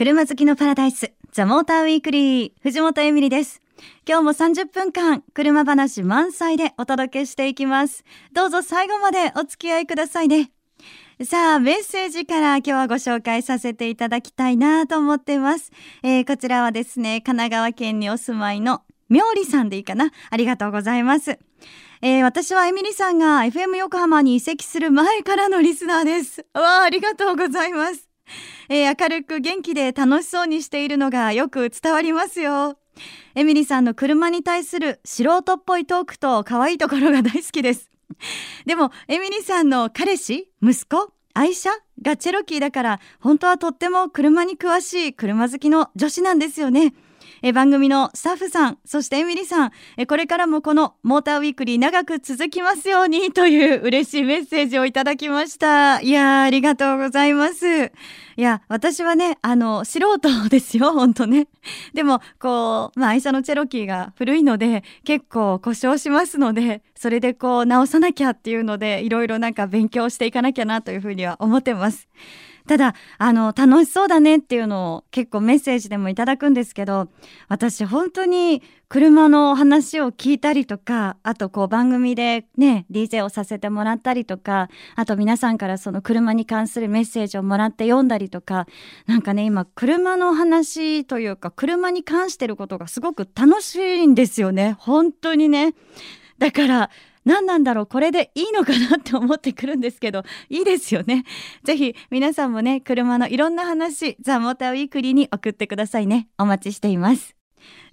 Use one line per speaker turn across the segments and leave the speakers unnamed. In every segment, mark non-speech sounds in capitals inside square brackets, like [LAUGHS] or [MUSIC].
車好きのパラダイスザモーターウィークリー藤本エミリです。今日も30分間車話満載でお届けしていきます。どうぞ最後までお付き合いくださいね。さあメッセージから今日はご紹介させていただきたいなと思っています、えー、こちらはですね神奈川県にお住まいの妙理さんでいいかな。ありがとうございます。えー、私はエミリさんが FM 横浜に移籍する前からのリスナーです。わあありがとうございます。えー、明るく元気で楽しそうにしているのがよく伝わりますよ。エミリさんの車に対する素人っぽいトークと可愛いところが大好きです。でもエミリさんの彼氏息子愛車がチェロキーだから本当はとっても車に詳しい車好きの女子なんですよね。え番組のスタッフさんそしてエミリさんえこれからもこのモーターウィークリー長く続きますようにという嬉しいメッセージをいただきました。いやありがとうございます。いや私はねあの素人ですよ本当ね。でもこうまあ愛車のチェロキーが古いので結構故障しますのでそれでこう直さなきゃっていうのでいろいろなんか勉強していかなきゃなというふうには思ってます。ただあの楽しそうだねっていうのを結構メッセージでもいただくんですけど私本当に車の話を聞いたりとかあとこう番組でね DJ をさせてもらったりとかあと皆さんからその車に関するメッセージをもらって読んだりとかなんかね今車の話というか車に関してることがすごく楽しいんですよね。本当にね。だから何なんだろうこれでいいのかなって思ってくるんですけどいいですよね。ぜひ皆さんもね車のいろんな話ザ・モーターウィークリーに送ってくださいね。お待ちしています。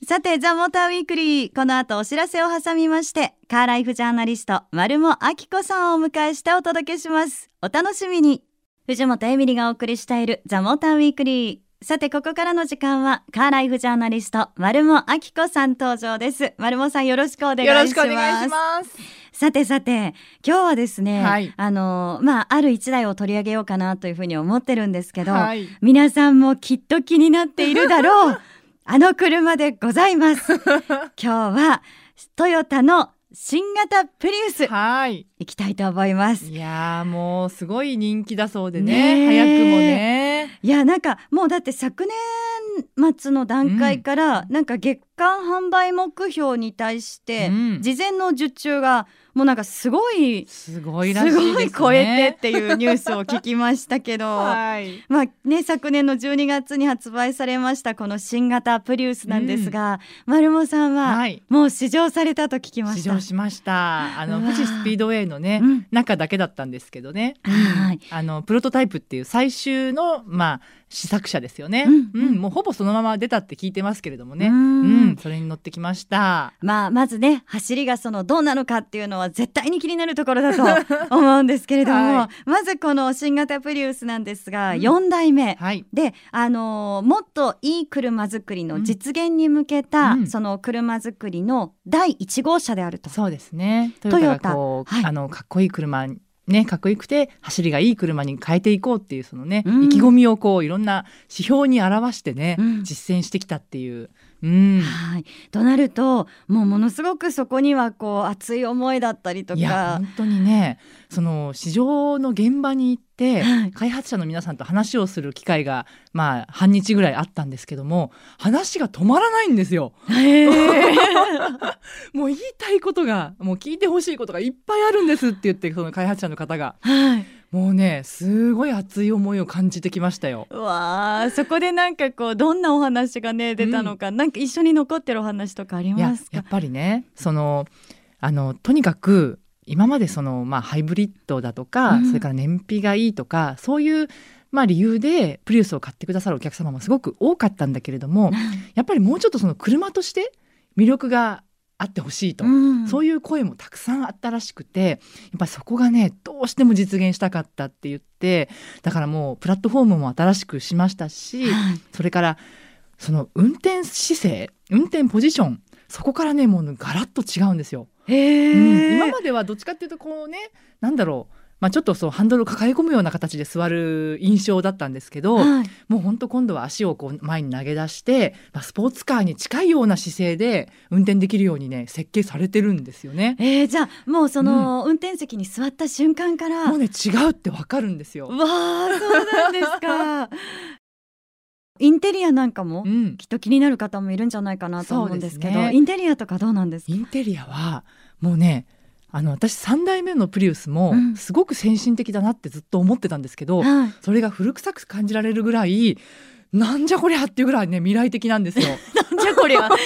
さてザ・モーターウィークリーこの後お知らせを挟みましてカーライフジャーナリスト丸もあきこさんをお迎えしてお届けします。お楽しみに。藤本エミリがお送りしているザ・モーターウィークリー。さてここからの時間はカーライフジャーナリスト丸もあきこさん登場です。丸もさんよろしくお願いします。よろしくお願いします。さてさて今日はですね、はい、あのまあある一台を取り上げようかなというふうに思ってるんですけど、はい、皆さんもきっと気になっているだろう。[LAUGHS] あの車でございます。[LAUGHS] 今日はトヨタの新型プリウス。はい。行きたいと思います。
いやもうすごい人気だそうでね。早くもね。
いやなんかもうだって昨年末の段階から、うん、なんか月間販売目標に対して、うん、事前の受注がもうなんかすごい
すごい、ね、すごい
超えてっていうニュースを聞きましたけど、[LAUGHS] はい、まあね昨年の12月に発売されましたこの新型プリウスなんですが、うん、丸茂さんはもう試乗されたと聞きました。
試乗しました。あの富士スピードウェイのね、うん、中だけだったんですけどね、はい、あのプロトタイプっていう最終のまあ試作車ですよね、うん、うん、もうほぼそのまま出たって聞いてますけれどもね、うん、それに乗ってきました。
まあまずね走りがそのどうなのかっていうのは絶対に気になるところだと [LAUGHS] 思うんですけれども、はい、まずこの新型プリウスなんですが、うん、4代目、はい、であのー、もっといい車作りの実現に向けた、うん、その車作りの第1号車であると。
そうですね。トヨタ。はい、あのかっこいい車ね、かっこよくて走りがいい車に変えていこうっていうそのね、うん、意気込みをこういろんな指標に表してね、うん、実践してきたっていう。
うん、はい。となるともうものすごくそこにはこう熱い思いだったりとか。
本当にねその市場の現場に行って、はい、開発者の皆さんと話をする機会がまあ半日ぐらいあったんですけども話が止まらないんですよ。[LAUGHS] もう言いたいことがもう聞いてほしいことがいっぱいあるんですって言ってその開発者の方が。はいもうねすごい熱い思いを感じてきましたよ。
わあそこでなんかこうどんなお話がね出たのか、うん、なんか一緒に残ってるお話とかありますか？
やっぱりねそのあのとにかく今までその、まあ、ハイブリッドだとか、うん、それから燃費がいいとかそういうまあ、理由でプリウスを買ってくださるお客様もすごく多かったんだけれどもやっぱりもうちょっとその車として魅力があってほしいと、うん、そういう声もたくさんあったらしくてやっぱりそこがねどうしても実現したかったって言ってだからもうプラットフォームも新しくしましたし、はい、それからその運転姿勢運転ポジションそこからねもうガラッと違うんですよ。うん、今まではどっちかっていうとこうねなんだろうまあ、ちょっとそうハンドルを抱え込むような形で座る印象だったんですけど、はい、もう本当今度は足をこう前に投げ出して、まあ、スポーツカーに近いような姿勢で運転できるようにね設計されてるんですよね。
えー、じゃあもうその、運転席に座った瞬間から
もうね違うってわかるんですよ。
わあそうなんですか。[LAUGHS] インテリアなんかも
うん。
きっと気になる方もいるんじゃないかなと思うんですけど
ね。
インテリアとかどうなんですか？
インテリアはもうねあの私3代目のプリウスも
うん。
すごく先進的だなってずっと思ってたんですけど、
はい。
それが古臭く感じられるぐらいなんじゃこりゃっていうぐらいね未来的なんですよ。[LAUGHS]
なんじゃこりゃ。[LAUGHS] なんか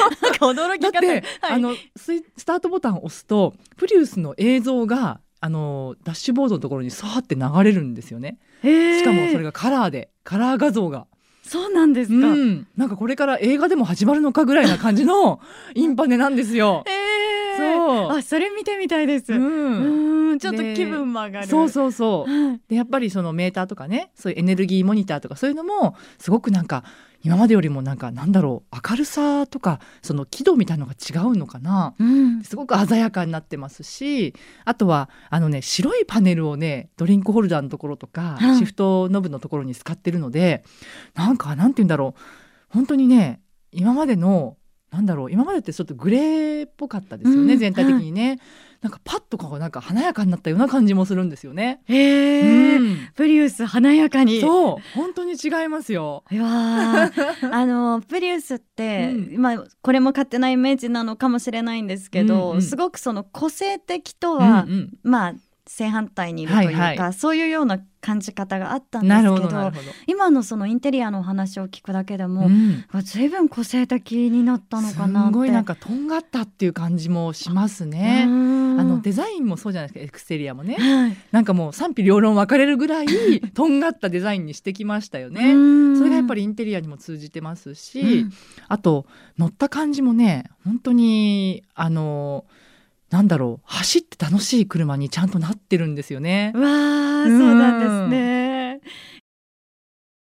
驚き方。
だって、
はい。
あのスイスタートボタンを押すとプリウスの映像があのダッシュボードのところにさーって流れるんですよね。しかもそれがカラーでカラー画像が、
そうなんですか、
うん、なんかこれから映画でも始まるのかぐらいな感じの [LAUGHS] インパネなんですよ。
えー
そう。
あそれ見てみたいです、
う
うん
ん、
ちょっと気分も上がる。
そうそうそう。
はい。
でやっぱりそのメーターとかねそういうエネルギーモニターとかそういうのもすごくなんか今までよりもなんかなんだろう明るさとかその輝度みたいなのが違うのかな。
うん。
すごく鮮やかになってますしあとはあのね白いパネルをねドリンクホルダーのところとか、
はい。
シフトノブのところに使ってるのでなんかなんて言うんだろう。本当にね今までのなんだろう今までってちょっとグレーっぽかったですよね、
うん
全体的にね、なんかパッとこうなんか華やかになったような感じもするんですよね。
へー。
うん。
プリウス華やかに。
そう。本当に違いますよ。
いやー。[LAUGHS] あのプリウスって、
うん。
まあこれも勝手なイメージなのかもしれないんですけど、
うんうん。
すごくその個性的とは、
うんうん。
まあ正反対にいるというか、
はいは
そういうような感じ方があったんですけど。今のそのインテリアのお話を聞くだけでも、
うん
ずいぶん個性的になったのかなって。
すごいなんかとんがったっていう感じもしますね。あのデザインもそうじゃないですかエクステリアもね
はい
なんかもう賛否両論分かれるぐらいとんがったデザインにしてきましたよね。それがやっぱ
り、
りインテリアにも通じてますし、
うん
あと乗った感じもね本当にあのなんだろう走って楽しい車にちゃんとなってるんですよね。
わあ、そうなんですね。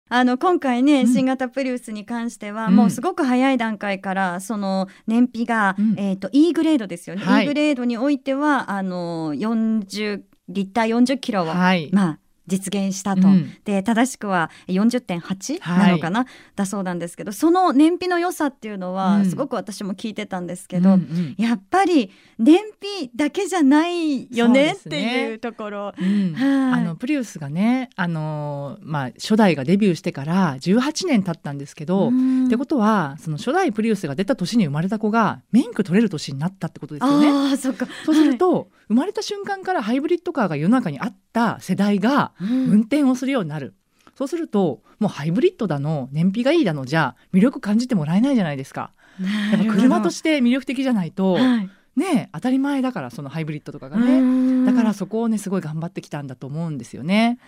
あの今回ね、
うん。
新型プリウスに関しては、
うん。
もうすごく早い段階からその燃費が、
うん。
えっ、と E グレードですよね、
はい。
E グレードにおいてはあの40リッター40キロを、
はい、
まあ実現したと、
うん。
で正しくは40.8
はい。
なのかな、だそうなんですけどその燃費の良さっていうのは、
うん。
すごく私も聞いてたんですけど、
うんうん。
やっぱり燃費だけじゃないよね？っていうところ。
うん。
はい。
あのプリウスがね、あのまあ、初代がデビューしてから18年経ったんですけど、ってことはその初代プリウスが出た年に生まれた子が免許取れる年になったってことですよね。
ああそっか。
そうすると、生まれた瞬間からハイブリッドカーが世の中にあった世代が
はい
運転をするようになる。そうするともうハイブリッドだの燃費がいいだのじゃ魅力感じてもらえないじゃないですか。やっぱ車として魅力的じゃないと、
はい
ね当たり前だからそのハイブリッドとかがね。だからそこをねすごい頑張ってきたんだと思うんですよね。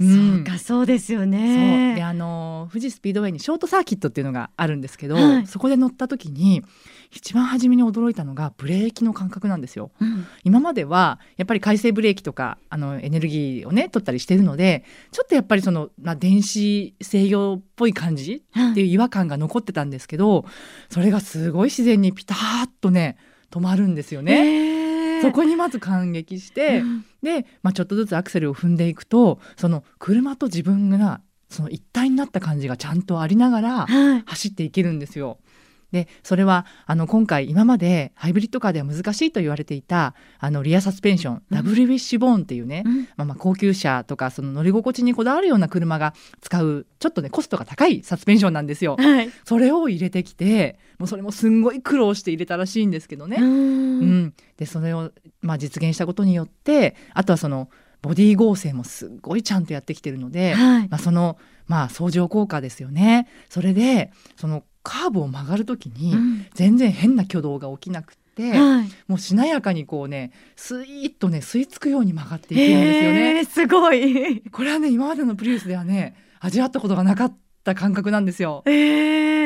そうかそうですよね。
であの富士スピードウェイにショートサーキットっていうのがあるんですけど、
はい。
そこで乗った時に一番初めに驚いたのがブレーキの感覚なんですよ。
うん。
今まではやっぱり回生ブレーキとかあのエネルギーをね取ったりしてるのでちょっとやっぱりその、まあ、電子制御っぽい感じっていう違和感が残ってたんですけどそれがすごい自然にピタッとね止まるんですよね。
へー
そこにまず感激して、
うん。
で、まあ、ちょっとずつアクセルを踏んでいくとその車と自分がその一体になった感じがちゃんとありながら
はい。
走っていけるんですよ。でそれはあの今回今までハイブリッドカーでは難しいと言われていたあのリアサスペンション、
うん。
ダブルウィッシュボーンっていうね、
うん。
まあ、まあ高級車とかその乗り心地にこだわるような車が使うちょっとねコストが高いサスペンションなんですよ。
はい。
それを入れてきてもうそれもすんごい苦労して入れたらしいんですけどね。
う
うんん、でそれを、まあ、実現したことによってあとはそのボディ合成もすっごいちゃんとやってきてるので、
はい。
まあ、その、まあ、相乗効果ですよね。それでそのカーブを曲がる時に
うん。
全然変な挙動が起きなくって、
はい。
もうしなやかにこうねスイーッとね吸い付くように曲がっていけるんですよね。
すごい。
これはね今までのプリウスではね味わったことがなかった感覚なんですよ。
え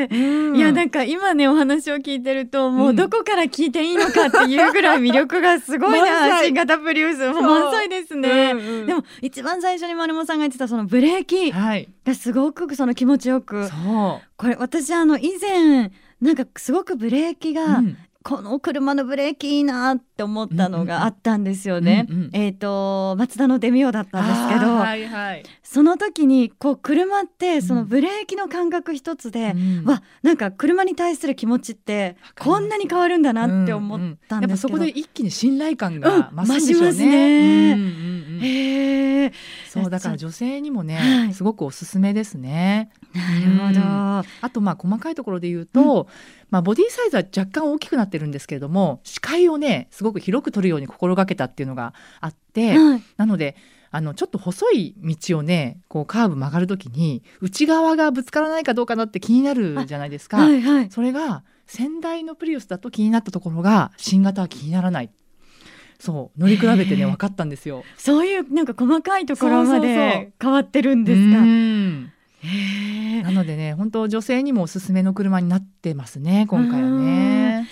ー。
うん。
いやなんか今ねお話を聞いてるともうどこから聞いていいのかっていうぐらい魅力がすごい [LAUGHS]
満
な
載。
新型プリウス。満載ですね。
うんうん。
でも一番最初に丸山さんが言ってたそのブレーキ
はい、
がすごくその気持ちよく。
そう。
これ私あの以前なんかすごくブレーキが
うん
この車のブレーキいいなって思ったのがあったんですよね。
うんうん。
えっ、とマツダのデミオだったんですけど、
はいはい。
その時にこう車ってその
うん
ブレーキの感覚一つで、
うん。
わなんか車に対する気持ちってこんなに変わるんだなって思ったん
やっぱ
ですけど、
そこで一気に信頼感
うん
が増すんでしょうね。
増しますね。
うんうんうん。
へえ
そうだから女性にもね、
はい。
すごくおすすめですね。
なるほど、
あとまあ細かいところで言うと、まあボディサイズは若干大きくなってるんですけれども視界をねすごく広く取るように心がけたっていうのがあって、
はい
なのであのちょっと細い道をねこうカーブ曲がるときに内側がぶつからないかどうかなって気になるじゃないですか。
はいはい
それが先代のプリウスだと気になったところが新型は気にならない。そう乗り比べてね分かったんですよ。
そういうなんか細かいところまで変わってるんですか？
なのでね本当女性にもおすすめの車になってますね今回はね。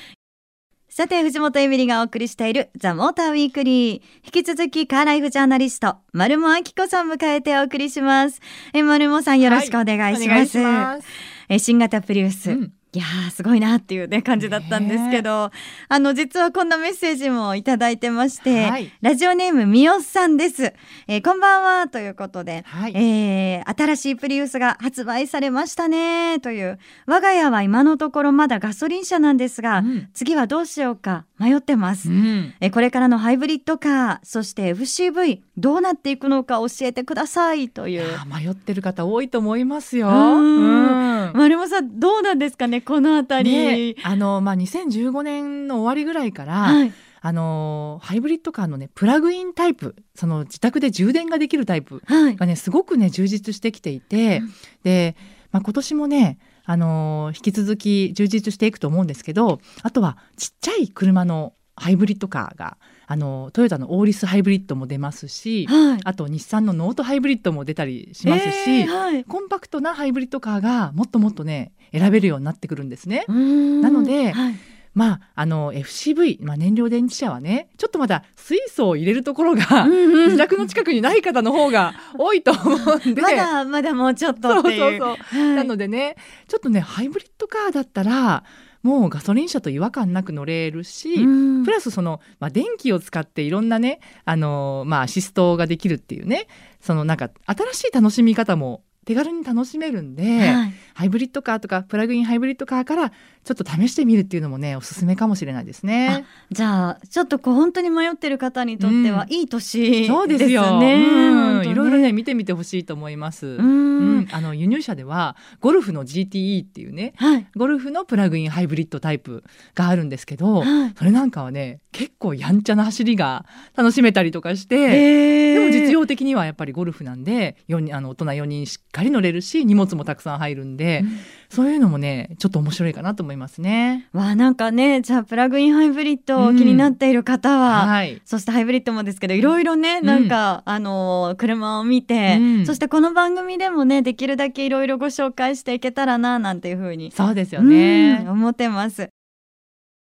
さて藤本エミリがお送りしているザ・モーターウィークリー引き続きカーライフジャーナリスト丸茂明子さん迎えてお送りします。え丸茂さんよろしくお願いします,、
します。
え新型プリウス、
うん
いやーすごいなっていうね感じだったんですけど、あの実はこんなメッセージもいただいてまして、
はい。
ラジオネームみおさんです、えーこんばんはということで、
はい。
えー新しいプリウスが発売されましたねという我が家は今のところまだガソリン車なんですが、
うん。
次はどうしようか迷ってます、
うん。
えーこれからのハイブリッドカーそして FCV どうなっていくのか教えてくださいという。
迷ってる方多いと思いますよ。
丸山さんどうなんですかねこのあたり、
ね、あのまあ2015年の終わりぐらいから、
はい。
あのハイブリッドカーのねプラグインタイプその自宅で充電ができるタイプ
はい。
がねすごくね充実してきていて、
うん。
で、まあ、今年もねあの引き続き充実していくと思うんですけどあとはちっちゃい車のハイブリッドカーがあのトヨタのオーリスハイブリッドも出ますし
はい。
あと日産のノートハイブリッドも出たりしますし、
えーはい。
コンパクトなハイブリッドカーがもっともっとね選べるようになってくるんですね。なので
はい。
まあ、あの FCV、まあ、燃料電池車はねちょっとまだ水素を入れるところが、
うんうん。
自宅の近くにない方の方が多いと思うんで。
まだまだもうちょっと
そうそうそう、
はい。
なのでねちょっとねハイブリッドカーだったらもうガソリン車と違和感なく乗れるし、
うん。
プラスその、まあ、電気を使っていろんなねあの、まあ、アシストができるっていうねそのなんか新しい楽しみ方も手軽に楽しめるんで、
はい。
ハイブリッドカーとかプラグインハイブリッドカーからちょっと試してみるっていうのもねおすすめかもしれないですね。
じゃあちょっとこう本当に迷ってる方にとっては
うん。
いい年
そうですよ。
ね。
いろいろね見てみてほしいと思います。
う
うん。ん、あの輸入車ではゴルフの GTE っていうね
はい。
ゴルフのプラグインハイブリッドタイプがあるんですけど、
はい。
それなんかはね結構やんちゃな走りが楽しめたりとかして、
えー。
でも実用的にはやっぱりゴルフなんで4人あの大人4人しっかり乗れるし荷物もたくさん入るんで、そういうのもねちょっと面白いかなと思いますね。
わあなんかねじゃあプラグインハイブリッドを気になっている方は、
はい。
そしてハイブリッドもですけどいろいろねなんか、あのー車を見て、
うん。
そしてこの番組でもねできるだけいろいろご紹介していけたらななんていうふうに
そうですよね。
うん。思ってます。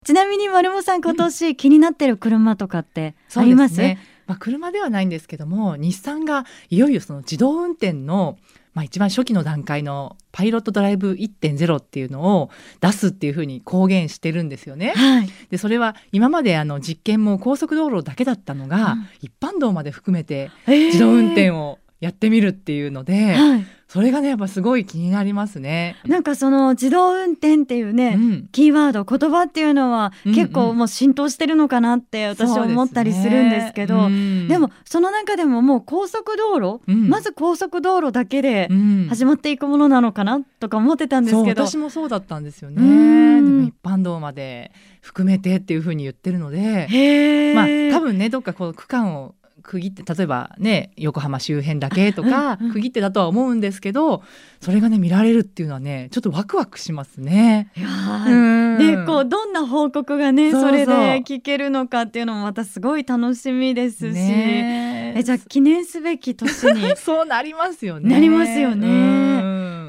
ちなみに丸茂さん今年気になってる車とかってあります,、
ね。まあ、車ではないんですけども日産がいよいよその自動運転の、まあ、一番初期の段階のパイロットドライブ1.0っていうのを出すっていうふうに公言してるんですよね。
はい。
でそれは今まであの実験も高速道路だけだったのが、
うん。
一般道まで含めて
えー。
自動運転をやってみるっていうので、
はい。
それがねやっぱすごい気になりますね。
なんかその自動運転っていうね、
うん。
キーワード言葉っていうのは結構もう浸透してるのかなって私は思ったりするんですけど
そうん。
でもその中でももう高速道路、
うん。
まず高速道路だけで
うん。
始まっていくものなのかなとか思ってたんですけど、
私もそうだったんですよね。一般道まで含めてっていうふうに言ってるので、まあ多分ねどっかこう区間を区切って例えばね横浜周辺だけとか区切ってだとは思うんですけどそれがね見られるっていうのはねちょっとワクワクしますね。
でこうどんな報告がね
そ
れで聞けるのかっていうのもまたすごい楽しみですし、
ね
えじゃあ記念すべき年に [LAUGHS]
そうなりますよね。
なりますよね。
うん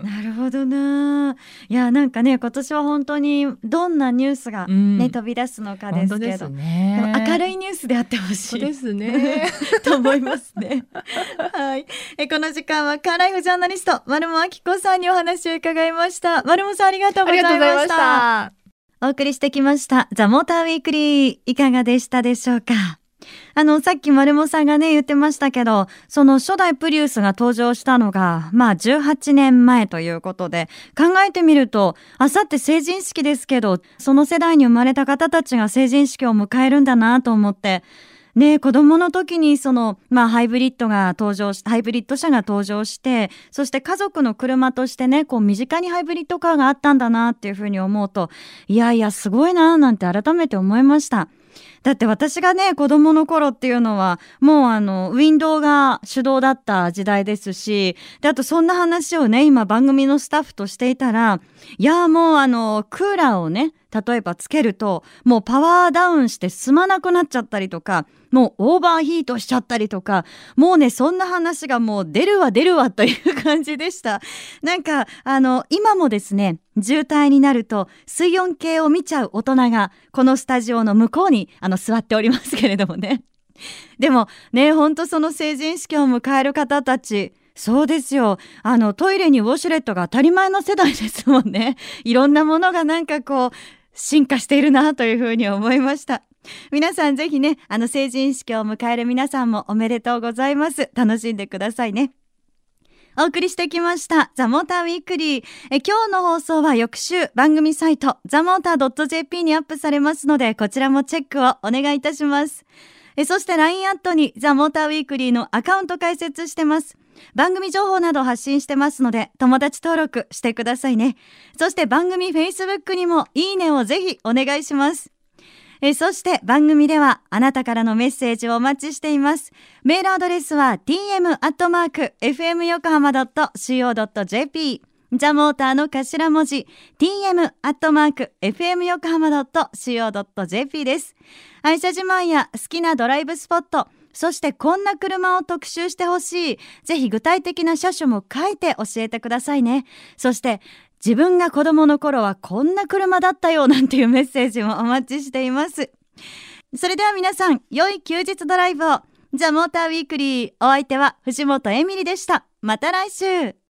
なるほどないやなんかね今年は本当にどんなニュースが
うん
ね、飛び出すのかですけど
ね。
明るいニュースであってほしい
ですね。
と思いますね。[LAUGHS] はい。えこの時間はカーライフジャーナリスト丸茂明子さんにお話を伺いました。丸茂さんありがとうございました。
た。
お送りしてきましたザ・モーターウィークリーいかがでしたでしょうか？あの、さっき丸モさんがね、言ってましたけど、その初代プリウスが登場したのが、まあ18年前ということで、考えてみると、あさって成人式ですけど、その世代に生まれた方たちが成人式を迎えるんだなと思って、ね子供の時にその、まあ、ハイブリッドが登場し、ハイブリッド車が登場して、そして家族の車としてね、こう身近にハイブリッドカーがあったんだなっていうふうに思うと、いやいや、すごいななんて改めて思いました。だって私がね、子供の頃っていうのは、もうあの、ウィンドウが手動だった時代ですし、で、あとそんな話をね、今番組のスタッフとしていたら、いや、もうあの、クーラーをね、例えばつけると、もうパワーダウンして進まなくなっちゃったりとか、もうオーバーヒートしちゃったりとか、もうね、そんな話がもう出るわ出るわという感じでした。なんか、あの、今もですね、渋滞になると水温計を見ちゃう大人が、このスタジオの向こうに、あの、座っておりますけれどもね。でもね、ほんとその成人式を迎える方たち、そうですよ。あの、トイレにウォシュレットが当たり前の世代ですもんね。いろんなものがなんかこう、進化しているなというふうに思いました。皆さんぜひね、あの成人式を迎える皆さんもおめでとうございます。楽しんでくださいね。お送りしてきました、ザ・モーターウィークリー。え今日の放送は翌週番組サイト、ザ・モーター .jp にアップされますので、こちらもチェックをお願いいたします。えそして LINE アットにザ・モーターウィークリーのアカウント開設してます。番組情報など発信してますので、友達登録してくださいね。そして番組 Facebook にもいいねをぜひお願いします。えそして番組ではあなたからのメッセージをお待ちしています。メールアドレスは tm.fmyokohama.co.jp ザモーターの頭文字 tm.fmyokohama.co.jp です。愛車自慢や好きなドライブスポット、そしてこんな車を特集してほしい。ぜひ具体的な車種も書いて教えてくださいね。そして自分が子供の頃はこんな車だったよなんていうメッセージもお待ちしています。それでは皆さん、良い休日ドライブを。ザ・モーターウィークリー。お相手は藤本エミリでした。また来週。